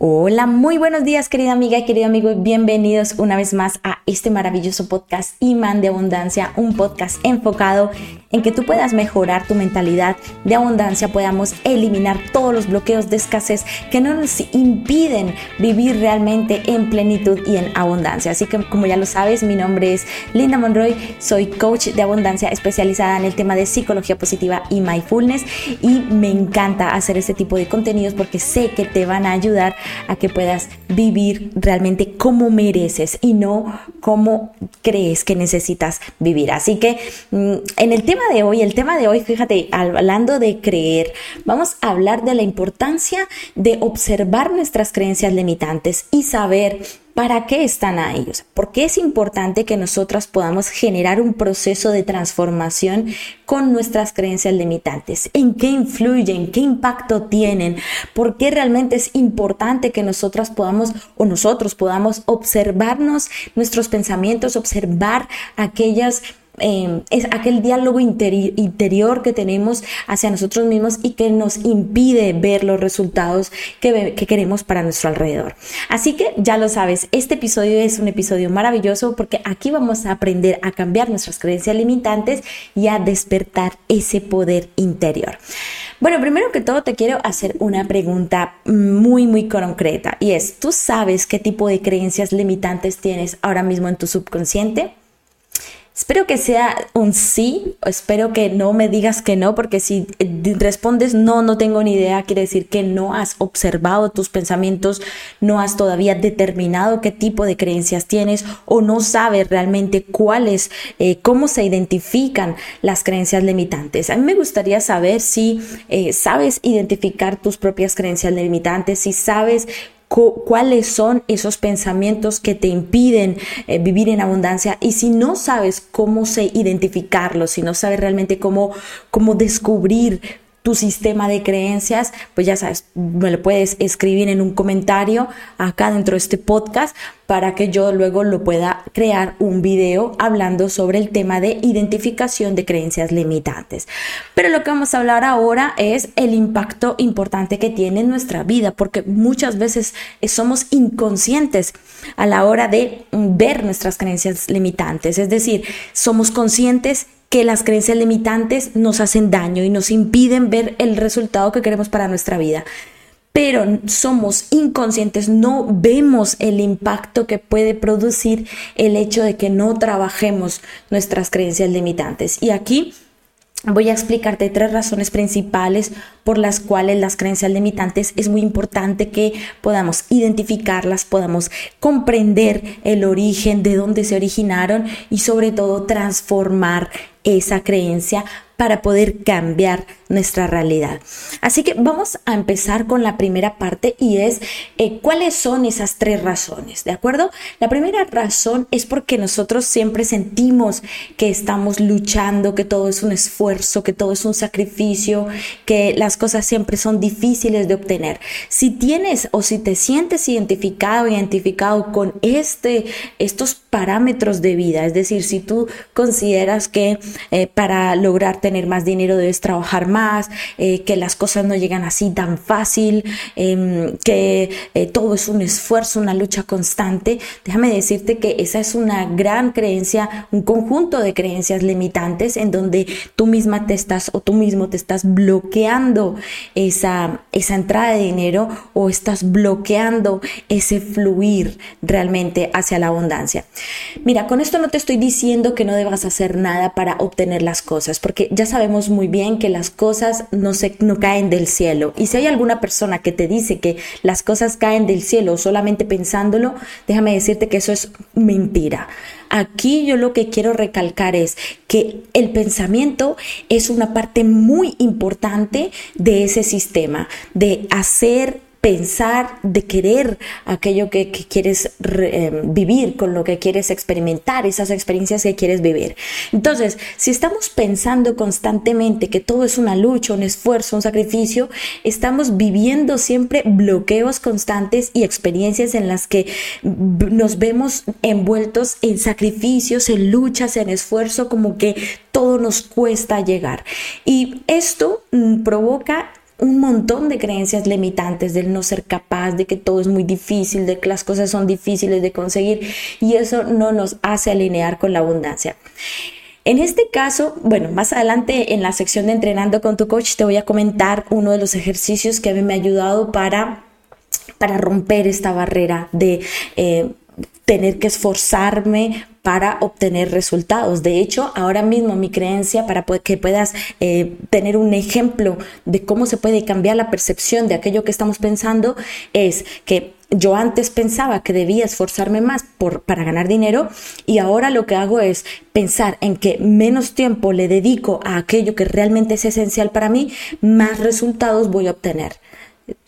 Hola, muy buenos días querida amiga y querido amigo, bienvenidos una vez más a este maravilloso podcast Imán de Abundancia, un podcast enfocado en que tú puedas mejorar tu mentalidad de abundancia, podamos eliminar todos los bloqueos de escasez que no nos impiden vivir realmente en plenitud y en abundancia. Así que como ya lo sabes, mi nombre es Linda Monroy, soy coach de abundancia especializada en el tema de psicología positiva y mindfulness y me encanta hacer este tipo de contenidos porque sé que te van a ayudar a que puedas vivir realmente como mereces y no como crees que necesitas vivir. Así que mm, en el tema de hoy, el tema de hoy, fíjate, hablando de creer, vamos a hablar de la importancia de observar nuestras creencias limitantes y saber ¿Para qué están ahí? ¿Por qué es importante que nosotras podamos generar un proceso de transformación con nuestras creencias limitantes? ¿En qué influyen? ¿Qué impacto tienen? ¿Por qué realmente es importante que nosotras podamos o nosotros podamos observarnos nuestros pensamientos, observar aquellas Em, es aquel diálogo interior que tenemos hacia nosotros mismos y que nos impide ver los resultados que, que queremos para nuestro alrededor. Así que ya lo sabes, este episodio es un episodio maravilloso porque aquí vamos a aprender a cambiar nuestras creencias limitantes y a despertar ese poder interior. Bueno, primero que todo te quiero hacer una pregunta muy, muy concreta y es, ¿tú sabes qué tipo de creencias limitantes tienes ahora mismo en tu subconsciente? Espero que sea un sí, espero que no me digas que no, porque si eh, respondes no, no tengo ni idea, quiere decir que no has observado tus pensamientos, no has todavía determinado qué tipo de creencias tienes o no sabes realmente cuáles, eh, cómo se identifican las creencias limitantes. A mí me gustaría saber si eh, sabes identificar tus propias creencias limitantes, si sabes cuáles son esos pensamientos que te impiden eh, vivir en abundancia. Y si no sabes cómo se identificarlos, si no sabes realmente cómo, cómo descubrir tu sistema de creencias, pues ya sabes, me lo puedes escribir en un comentario acá dentro de este podcast para que yo luego lo pueda crear un video hablando sobre el tema de identificación de creencias limitantes. Pero lo que vamos a hablar ahora es el impacto importante que tiene en nuestra vida, porque muchas veces somos inconscientes a la hora de ver nuestras creencias limitantes, es decir, somos conscientes que las creencias limitantes nos hacen daño y nos impiden ver el resultado que queremos para nuestra vida. Pero somos inconscientes, no vemos el impacto que puede producir el hecho de que no trabajemos nuestras creencias limitantes. Y aquí voy a explicarte tres razones principales por las cuales las creencias limitantes es muy importante que podamos identificarlas, podamos comprender el origen, de dónde se originaron y sobre todo transformar esa creencia para poder cambiar nuestra realidad. Así que vamos a empezar con la primera parte y es eh, cuáles son esas tres razones, ¿de acuerdo? La primera razón es porque nosotros siempre sentimos que estamos luchando, que todo es un esfuerzo, que todo es un sacrificio, que las cosas siempre son difíciles de obtener. Si tienes o si te sientes identificado, identificado con este, estos parámetros de vida, es decir, si tú consideras que eh, para lograr tener más dinero debes trabajar más, eh, que las cosas no llegan así tan fácil, em, que eh, todo es un esfuerzo, una lucha constante. Déjame decirte que esa es una gran creencia, un conjunto de creencias limitantes en donde tú misma te estás o tú mismo te estás bloqueando esa, esa entrada de dinero o estás bloqueando ese fluir realmente hacia la abundancia. Mira, con esto no te estoy diciendo que no debas hacer nada para obtener las cosas, porque ya sabemos muy bien que las cosas no, se, no caen del cielo. Y si hay alguna persona que te dice que las cosas caen del cielo solamente pensándolo, déjame decirte que eso es mentira. Aquí yo lo que quiero recalcar es que el pensamiento es una parte muy importante de ese sistema, de hacer pensar, de querer aquello que, quieres em, vivir, con lo que quieres experimentar, esas experiencias que quieres vivir. Entonces, si estamos pensando constantemente que todo es una lucha, un esfuerzo, un sacrificio, estamos viviendo siempre bloqueos constantes y experiencias en las que nos vemos envueltos en sacrificios, en luchas, en esfuerzo, como que todo nos cuesta llegar. Y esto mm, provoca un montón de creencias limitantes del no ser capaz, de que todo es muy difícil, de que las cosas son difíciles de conseguir y eso no nos hace alinear con la abundancia. En este caso, bueno, más adelante en la sección de entrenando con tu coach te voy a comentar uno de los ejercicios que a mí me ha ayudado para, para romper esta barrera de... Eh, tener que esforzarme para obtener resultados. De hecho, ahora mismo mi creencia para que puedas eh, tener un ejemplo de cómo se puede cambiar la percepción de aquello que estamos pensando es que yo antes pensaba que debía esforzarme más por, para ganar dinero y ahora lo que hago es pensar en que menos tiempo le dedico a aquello que realmente es esencial para mí, más resultados voy a obtener.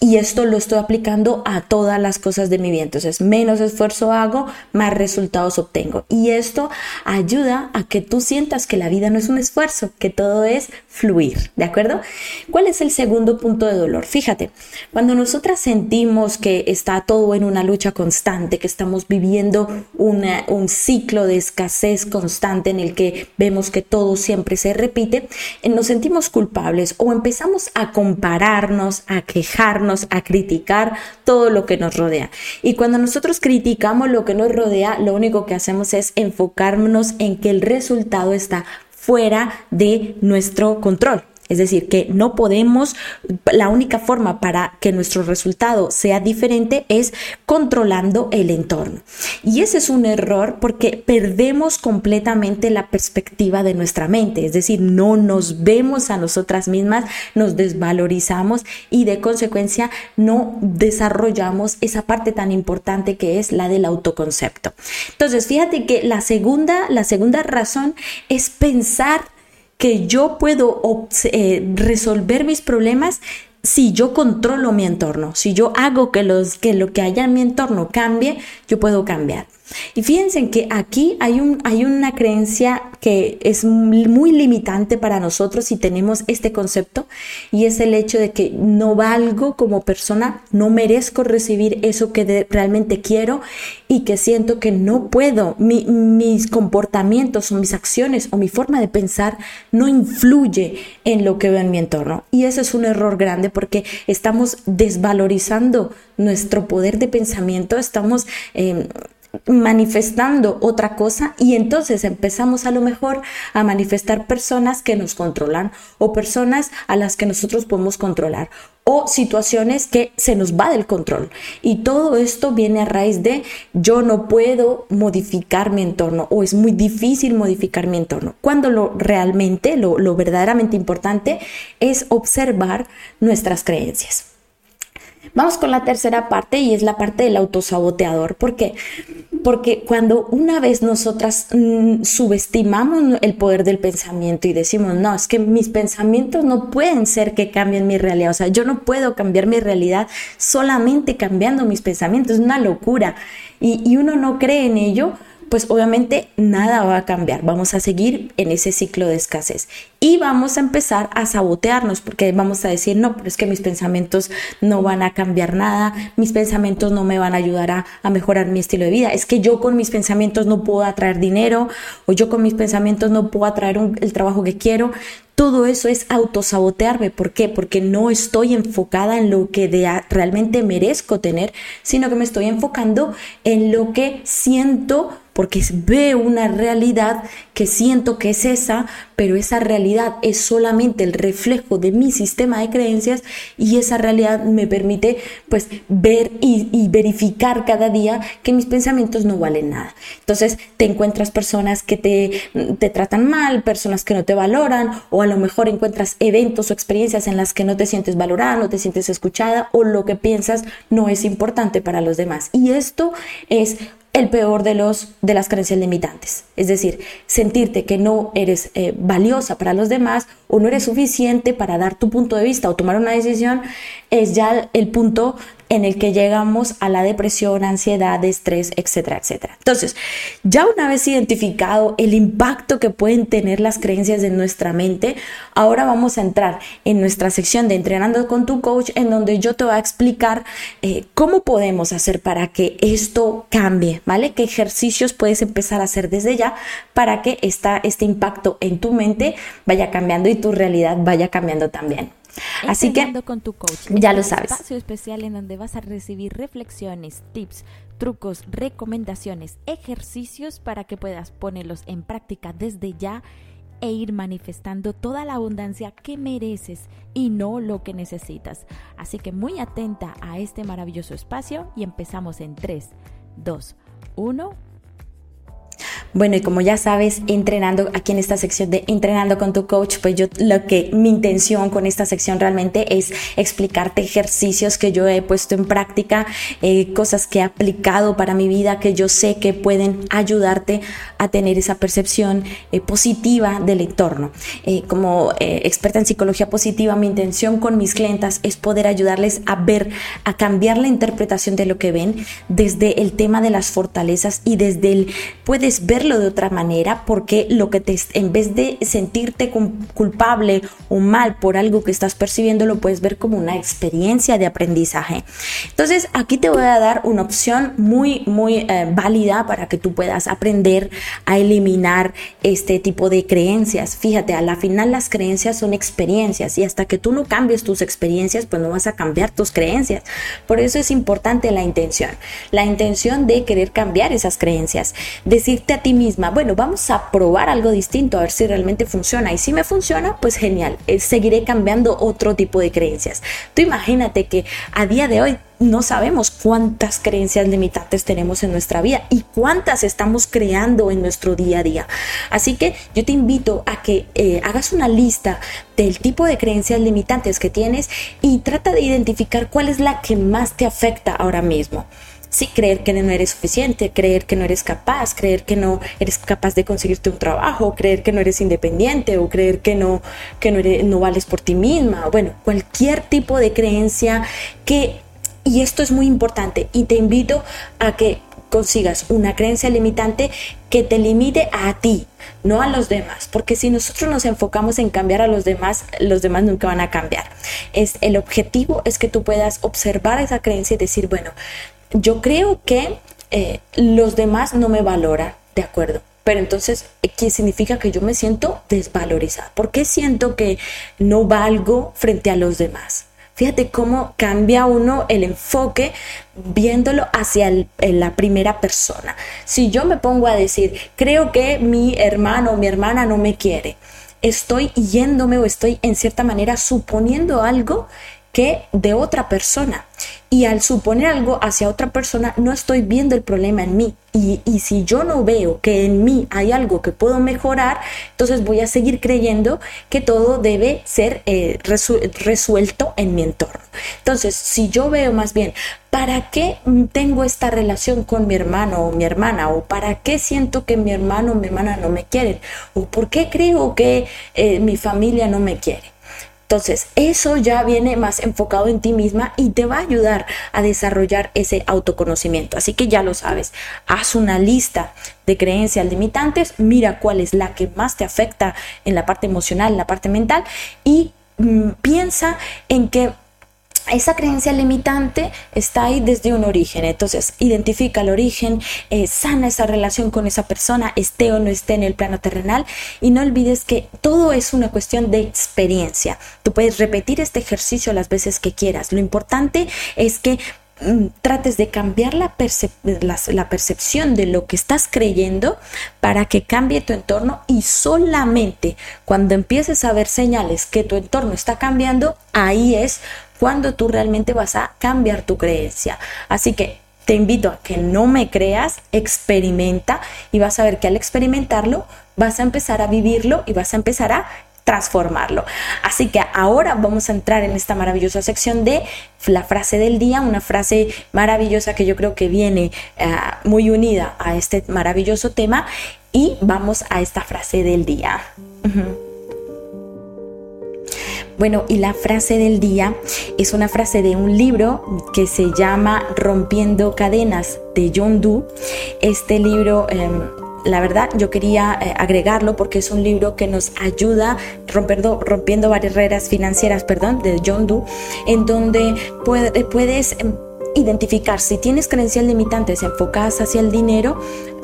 Y esto lo estoy aplicando a todas las cosas de mi vida. Entonces, menos esfuerzo hago, más resultados obtengo. Y esto ayuda a que tú sientas que la vida no es un esfuerzo, que todo es fluir. ¿De acuerdo? ¿Cuál es el segundo punto de dolor? Fíjate, cuando nosotras sentimos que está todo en una lucha constante, que estamos viviendo un ciclo de escasez constante en el que vemos que todo siempre se repite, eh, nos sentimos culpables o empezamos a compararnos, a quejar a criticar todo lo que nos rodea. Y cuando nosotros criticamos lo que nos rodea, lo único que hacemos es enfocarnos en que el resultado está fuera de nuestro control. Es decir, que no podemos, la única forma para que nuestro resultado sea diferente es controlando el entorno. Y ese es un error porque perdemos completamente la perspectiva de nuestra mente, es decir, no nos vemos a nosotras mismas, nos desvalorizamos y de consecuencia no desarrollamos esa parte tan importante que es la del autoconcepto. Entonces, fíjate que la segunda, la segunda razón es pensar que yo puedo eh, resolver mis problemas si yo controlo mi entorno, si yo hago que, los, que lo que haya en mi entorno cambie, yo puedo cambiar. Y fíjense que aquí hay, un, hay una creencia que es muy limitante para nosotros si tenemos este concepto y es el hecho de que no valgo como persona, no merezco recibir eso que realmente quiero y que siento que no puedo, mis comportamientos o mis acciones o mi forma de pensar no influye en lo que veo en mi entorno. Y ese es un error grande porque estamos desvalorizando nuestro poder de pensamiento, estamos... Em, manifestando otra cosa y entonces empezamos a lo mejor a manifestar personas que nos controlan o personas a las que nosotros podemos controlar o situaciones que se nos va del control. Y todo esto viene a raíz de yo no puedo modificar mi entorno o es muy difícil modificar mi entorno. Cuando lo realmente, lo, lo verdaderamente importante es observar nuestras creencias. Vamos con la tercera parte y es la parte del autosaboteador. ¿Por qué? Porque cuando una vez nosotras mm, subestimamos el poder del pensamiento y decimos, no, es que mis pensamientos no pueden ser que cambien mi realidad. O sea, yo no puedo cambiar mi realidad solamente cambiando mis pensamientos. Es una locura. Y, y uno no cree en ello pues obviamente nada va a cambiar. Vamos a seguir en ese ciclo de escasez y vamos a empezar a sabotearnos porque vamos a decir, no, pero es que mis pensamientos no van a cambiar nada, mis pensamientos no me van a ayudar a, mejorar mi estilo de vida. Es que yo con mis pensamientos no puedo atraer dinero o yo con mis pensamientos no puedo atraer el trabajo que quiero. Todo eso es autosabotearme. ¿Por qué? Porque no estoy enfocada en lo que realmente merezco tener, sino que me estoy enfocando en lo que siento porque veo una realidad que siento que es esa, pero esa realidad es solamente el reflejo de mi sistema de creencias y esa realidad me permite pues ver y, verificar cada día que mis pensamientos no valen nada. Entonces te encuentras personas que te, te tratan mal, personas que no te valoran o a lo mejor encuentras eventos o experiencias en las que no te sientes valorada, no te sientes escuchada o lo que piensas no es importante para los demás. Y esto es el peor de, los, de las creencias limitantes. Es decir, sentirte que no eres eh, valiosa para los demás o no eres suficiente para dar tu punto de vista o tomar una decisión es ya el punto en el que llegamos a la depresión, ansiedad, estrés, etcétera, etcétera. Entonces, ya una vez identificado el impacto que pueden tener las creencias de nuestra mente, ahora vamos a entrar en nuestra sección de entrenando con tu coach, en donde yo te voy a explicar eh, cómo podemos hacer para que esto cambie, ¿vale? ¿Qué ejercicios puedes empezar a hacer desde ya para que esta, este impacto en tu mente vaya cambiando y tu realidad vaya cambiando también. Así que con tu coach, ya lo sabes. Espacio especial en donde vas a recibir reflexiones, tips, trucos, recomendaciones, ejercicios para que puedas ponerlos en práctica desde ya e ir manifestando toda la abundancia que mereces y no lo que necesitas. Así que muy atenta a este maravilloso espacio y empezamos en 3, 2, 1. Bueno, y como ya sabes, entrenando aquí en esta sección de entrenando con tu coach, pues yo lo que mi intención con esta sección realmente es explicarte ejercicios que yo he puesto en práctica, eh, cosas que he aplicado para mi vida que yo sé que pueden ayudarte a tener esa percepción eh, positiva del entorno. Eh, como experta en psicología positiva, mi intención con mis clientas es poder ayudarles a ver, a cambiar la interpretación de lo que ven desde el tema de las fortalezas y desde el puedes ver de otra manera porque lo que te en vez de sentirte culpable o mal por algo que estás percibiendo lo puedes ver como una experiencia de aprendizaje. Entonces, aquí te voy a dar una opción muy muy eh, válida para que tú puedas aprender a eliminar este tipo de creencias. Fíjate, a la final las creencias son experiencias y hasta que tú no cambies tus experiencias, pues no vas a cambiar tus creencias. Por eso es importante la intención, la intención de querer cambiar esas creencias, decirte a ti misma, bueno, vamos a probar algo distinto a ver si realmente funciona. Y si me funciona, pues genial, eh, seguiré cambiando otro tipo de creencias. Tú imagínate que a día de hoy no sabemos cuántas creencias limitantes tenemos en nuestra vida y cuántas estamos creando en nuestro día a día. Así que yo te invito a que eh, hagas una lista del tipo de creencias limitantes que tienes y trata de identificar cuál es la que más te afecta ahora mismo. Sí, creer que no eres suficiente, creer que no eres capaz, creer que no eres capaz de conseguirte un trabajo, creer que no eres independiente o creer que no, que no, eres, no vales por ti misma. Bueno, cualquier tipo de creencia que, y esto es muy importante, y te invito a que consigas una creencia limitante que te limite a ti, no a los demás, porque si nosotros nos enfocamos en cambiar a los demás, los demás nunca van a cambiar. Es el objetivo es que tú puedas observar esa creencia y decir, bueno, yo creo que eh, los demás no me valoran, de acuerdo. Pero entonces, ¿qué significa que yo me siento desvalorizada? ¿Por qué siento que no valgo frente a los demás? Fíjate cómo cambia uno el enfoque viéndolo hacia la primera persona. Si yo me pongo a decir, creo que mi hermano o mi hermana no me quiere, estoy yéndome o estoy en cierta manera suponiendo algo que de otra persona. Y al suponer algo hacia otra persona, no estoy viendo el problema en mí. Y, si yo no veo que en mí hay algo que puedo mejorar, entonces voy a seguir creyendo que todo debe ser eh, resuelto en mi entorno. Entonces, si yo veo más bien, ¿para qué tengo esta relación con mi hermano o mi hermana? ¿O para qué siento que mi hermano o mi hermana no me quieren? ¿O por qué creo que eh, mi familia no me quiere? Entonces, eso ya viene más enfocado en ti misma y te va a ayudar a desarrollar ese autoconocimiento. Así que ya lo sabes, haz una lista de creencias limitantes, mira cuál es la que más te afecta en la parte emocional, en la parte mental y mm, piensa en que esa creencia limitante está ahí desde un origen. Entonces, identifica el origen, eh, sana esa relación con esa persona, esté o no esté en el plano terrenal. Y no olvides que todo es una cuestión de experiencia. Tú puedes repetir este ejercicio las veces que quieras. Lo importante es que mm, trates de cambiar la, la, percepción de lo que estás creyendo para que cambie tu entorno y solamente cuando empieces a ver señales que tu entorno está cambiando, ahí es cuando tú realmente vas a cambiar tu creencia. Así que te invito a que no me creas, experimenta y vas a ver que al experimentarlo vas a empezar a vivirlo y vas a empezar a transformarlo. Así que ahora vamos a entrar en esta maravillosa sección de la frase del día, una frase maravillosa que yo creo que viene eh, muy unida a este maravilloso tema y vamos a esta frase del día. Bueno, y la frase del día es una frase de un libro que se llama Rompiendo Cadenas de John Doe. Este libro... Em, la verdad yo quería eh, agregarlo porque es un libro que nos ayuda rompiendo, rompiendo barreras financieras, perdón, de John Doe, en donde puedes em, identificar si tienes creencias limitantes enfocadas hacia el dinero,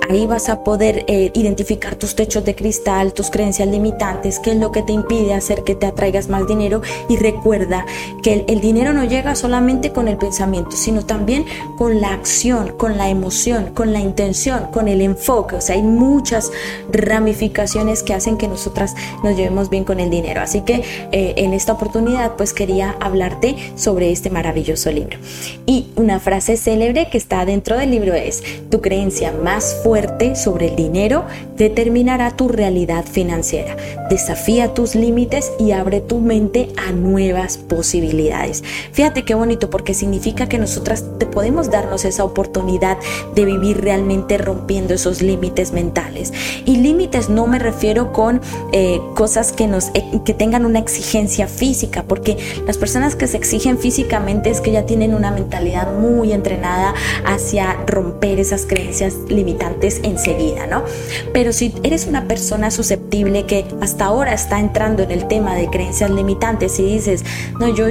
ahí vas a poder eh, identificar tus techos de cristal, tus creencias limitantes, qué es lo que te impide hacer que te atraigas más dinero y recuerda que el, dinero no llega solamente con el pensamiento, sino también con la acción, con la emoción, con la intención, con el enfoque. O sea, hay muchas ramificaciones que hacen que nosotras nos llevemos bien con el dinero. Así que eh, en esta oportunidad pues quería hablarte sobre este maravilloso libro. Y una frase célebre que está dentro del libro es, tu creencia más fuerte sobre el dinero determinará tu realidad financiera. Desafía tus límites y abre tu mente a nuevas posibilidades. Fíjate qué bonito porque significa que nosotras te podemos darnos esa oportunidad de vivir realmente rompiendo esos límites mentales. Y límites no me refiero con eh, cosas que nos eh, que tengan una exigencia física, porque las personas que se exigen físicamente es que ya tienen una mentalidad muy entrenada hacia romper esas creencias limitantes enseguida, ¿no? Pero si eres una persona susceptible que hasta ahora está entrando en el tema de creencias limitantes y dices, no, yo,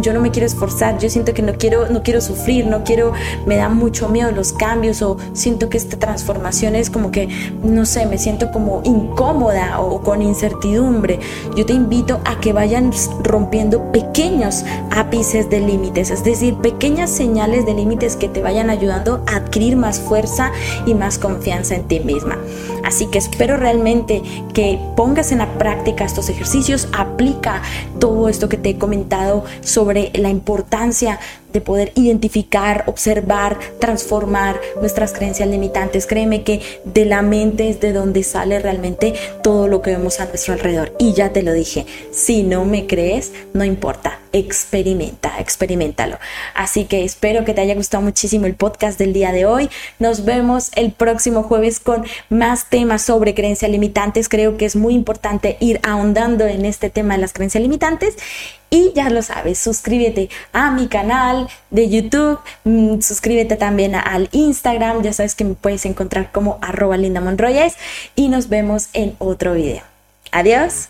yo, no me quiero esforzar, yo siento que no quiero, no quiero sufrir, no quiero, me da mucho miedo los cambios o siento que esta transformación es como que, no sé, me siento como incómoda o con incertidumbre, yo te invito a que vayan rompiendo pequeños ápices de límites, es decir, pequeñas señales de límites que te vayan ayudando a adquirir más fuerza y más confianza en ti misma. Así que espero realmente que pongas en la práctica estos ejercicios, aplica todo esto que te he comentado sobre la importancia de poder identificar, observar, transformar nuestras creencias limitantes. Créeme que de la mente es de donde sale realmente todo lo que vemos a nuestro alrededor. Y ya te lo dije, si no me crees, no importa, experimenta, experimentalo. Así que espero que te haya gustado muchísimo el podcast del día de hoy. Nos vemos el próximo jueves con más temas sobre creencias limitantes. Creo que es muy importante ir ahondando en este tema de las creencias limitantes. Y ya lo sabes, suscríbete a mi canal de YouTube, mm, suscríbete también al Instagram, ya sabes que me puedes encontrar como arroba linda y nos vemos en otro video. Adiós.